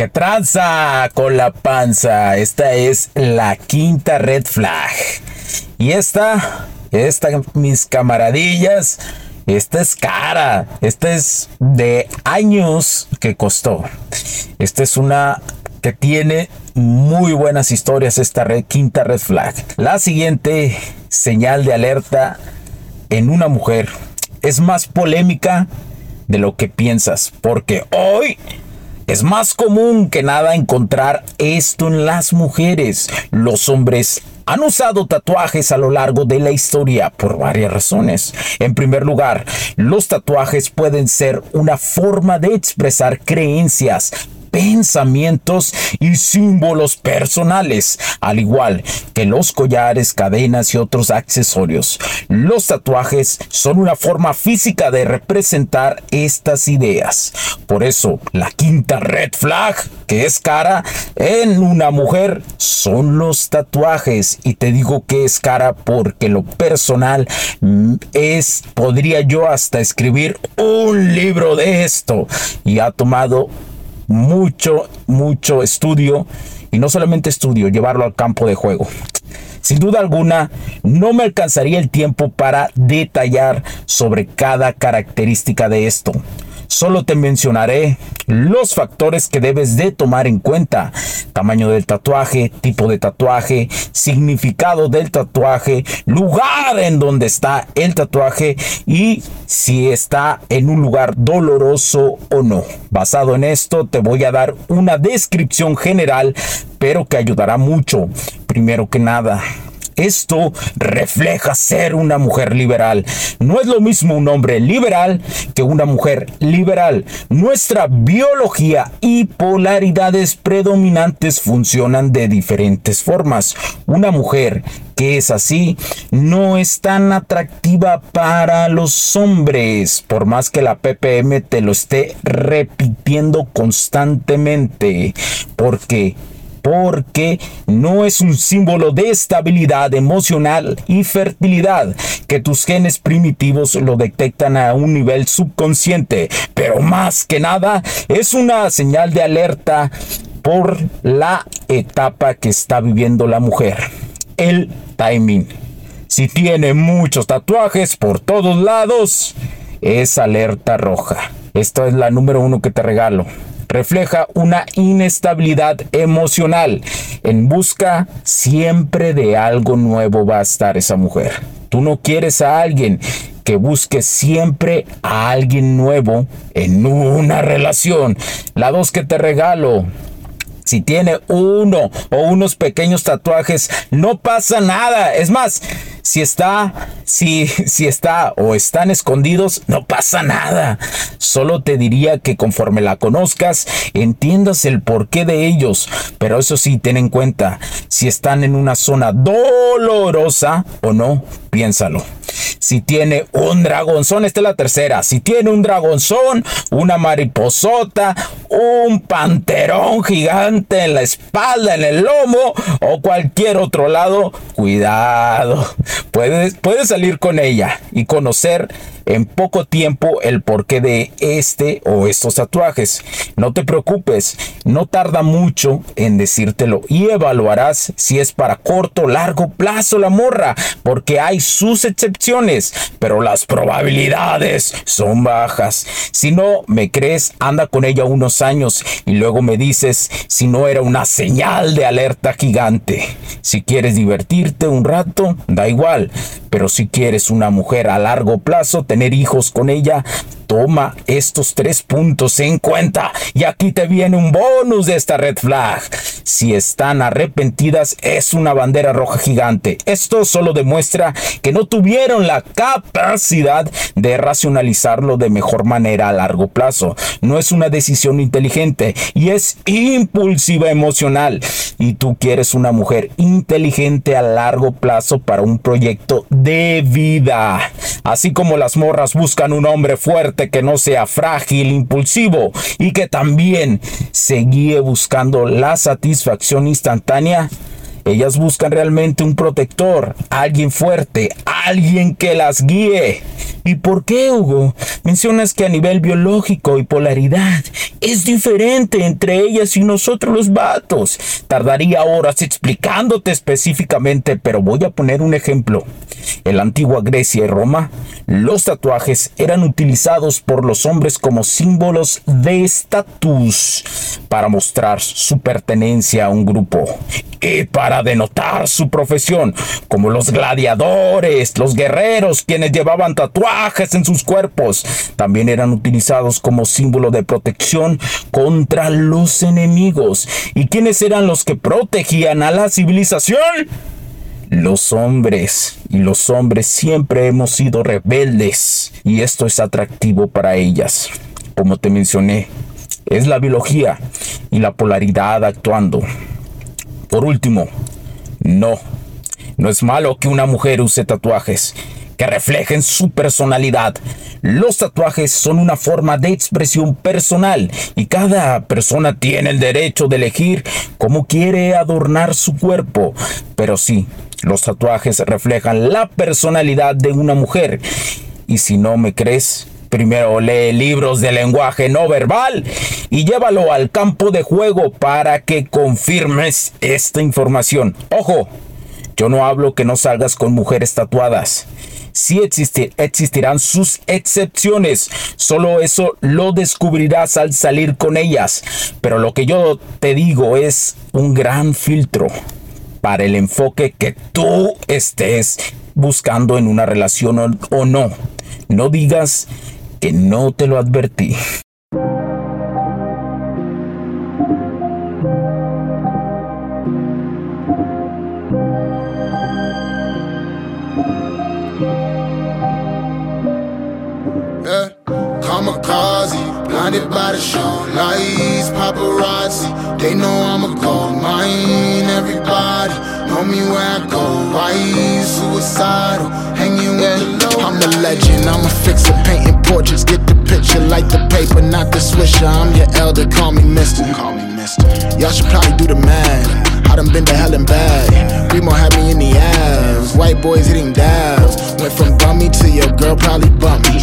¿Qué tranza con la panza? Esta es la quinta red flag. Y esta, esta, mis camaradillas, esta es cara. Esta es de años que costó. Esta es una que tiene muy buenas historias, esta red, quinta red flag. La siguiente señal de alerta en una mujer es más polémica de lo que piensas, porque hoy es más común que nada encontrar esto en las mujeres. Los hombres han usado tatuajes a lo largo de la historia por varias razones. En primer lugar, los tatuajes pueden ser una forma de expresar creencias, pensamientos y símbolos personales, al igual que los collares, cadenas y otros accesorios. Los tatuajes son una forma física de representar estas ideas. Por eso, la quinta red flag, que es cara en una mujer, son los tatuajes. Y te digo que es cara porque lo personal es, podría yo hasta escribir un libro de esto. Y ha tomado mucho, mucho estudio y no solamente estudio, llevarlo al campo de juego. Sin duda alguna, no me alcanzaría el tiempo para detallar sobre cada característica de esto. Solo te mencionaré los factores que debes de tomar en cuenta. Tamaño del tatuaje, tipo de tatuaje, significado del tatuaje, lugar en donde está el tatuaje y si está en un lugar doloroso o no. Basado en esto te voy a dar una descripción general pero que ayudará mucho. Primero que nada, esto refleja ser una mujer liberal. No es lo mismo un hombre liberal que una mujer liberal. Nuestra biología y polaridades predominantes funcionan de diferentes formas. Una mujer que es así no es tan atractiva para los hombres, por más que la PPM te lo esté repitiendo constantemente, porque porque no es un símbolo de estabilidad emocional y fertilidad que tus genes primitivos lo detectan a un nivel subconsciente, pero más que nada es una señal de alerta por la etapa que está viviendo la mujer, el timing. Si tiene muchos tatuajes por todos lados, es alerta roja. Esta es la número uno que te regalo refleja una inestabilidad emocional. En busca siempre de algo nuevo va a estar esa mujer. Tú no quieres a alguien que busque siempre a alguien nuevo en una relación. La dos que te regalo, si tiene uno o unos pequeños tatuajes, no pasa nada. Es más, si está, si, si está o están escondidos, no pasa nada. Solo te diría que conforme la conozcas, entiendas el porqué de ellos. Pero eso sí, ten en cuenta si están en una zona dolorosa o no, piénsalo. Si tiene un dragonzón, esta es la tercera. Si tiene un dragonzón, una mariposota, un panterón gigante en la espalda, en el lomo o cualquier otro lado, cuidado. Puedes, puedes salir con ella y conocer en poco tiempo el porqué de este o estos tatuajes. No te preocupes, no tarda mucho en decírtelo y evaluarás si es para corto o largo plazo la morra, porque hay sus excepciones, pero las probabilidades son bajas. Si no me crees, anda con ella unos años y luego me dices si no era una señal de alerta gigante. Si quieres divertirte un rato, da igual, pero si quieres una mujer a largo plazo, tener hijos con ella, toma estos tres puntos en cuenta. Y aquí te viene un bonus de esta red flag. Si están arrepentidas, es una bandera roja gigante. Esto solo demuestra que no tuvieron la capacidad de racionalizarlo de mejor manera a largo plazo. No es una decisión inteligente y es impulsiva emocional. Y tú quieres una mujer inteligente a largo plazo para un proyecto de vida. Así como las morras buscan un hombre fuerte que no sea frágil, impulsivo y que también se guíe buscando la satisfacción instantánea. Ellas buscan realmente un protector, alguien fuerte, alguien que las guíe. ¿Y por qué, Hugo? Mencionas que a nivel biológico y polaridad es diferente entre ellas y nosotros los vatos. Tardaría horas explicándote específicamente, pero voy a poner un ejemplo. En la antigua Grecia y Roma, los tatuajes eran utilizados por los hombres como símbolos de estatus para mostrar su pertenencia a un grupo y para denotar su profesión, como los gladiadores, los guerreros, quienes llevaban tatuajes en sus cuerpos, también eran utilizados como símbolo de protección contra los enemigos. ¿Y quiénes eran los que protegían a la civilización? Los hombres y los hombres siempre hemos sido rebeldes y esto es atractivo para ellas. Como te mencioné, es la biología y la polaridad actuando. Por último, no, no es malo que una mujer use tatuajes que reflejen su personalidad. Los tatuajes son una forma de expresión personal y cada persona tiene el derecho de elegir cómo quiere adornar su cuerpo. Pero sí, los tatuajes reflejan la personalidad de una mujer. Y si no me crees, Primero lee libros de lenguaje no verbal y llévalo al campo de juego para que confirmes esta información. Ojo, yo no hablo que no salgas con mujeres tatuadas. Sí existirán sus excepciones. Solo eso lo descubrirás al salir con ellas. Pero lo que yo te digo es un gran filtro para el enfoque que tú estés buscando en una relación o no. No digas que no te lo advertí. Yeah. Blinded by the show lights, paparazzi. They know I'm a gold mine. Everybody know me where I go. Why suicidal? Hanging with the low. I'm a legend. I'm a fixer, painting portraits. Get the picture, like the paper, not the swisher. I'm your elder. Call me Mister. Call me Mister. Y'all should probably do the math. I done been to hell and back. Remo had me in the ass. White boys hitting dabs. Went from bummy to your girl probably bump me.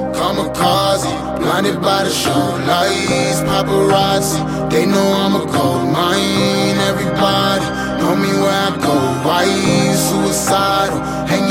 blinded by the show lights, paparazzi. They know I'm a gold mine. Everybody know me where I go. Why suicidal? Hanging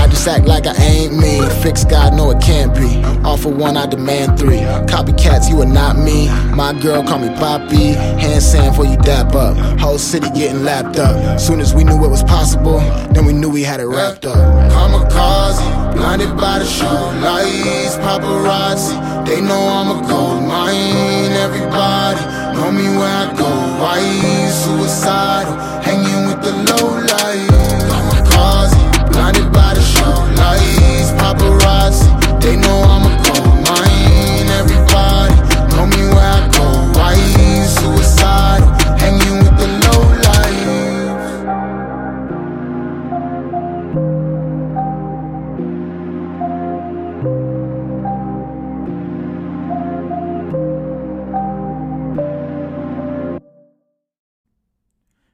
just act like I ain't me. Fix God, no it can't be. Offer one, I demand three. Copycats, you are not me. My girl call me Poppy. Hand sand for you dap up. Whole city getting lapped up. Soon as we knew it was possible, then we knew we had it wrapped up. Kamikaze, blinded by the show lights, paparazzi. They know I'm a gold mine. Everybody know me where I go. Why suicidal? Hanging with the low light. Blinded by the show lights,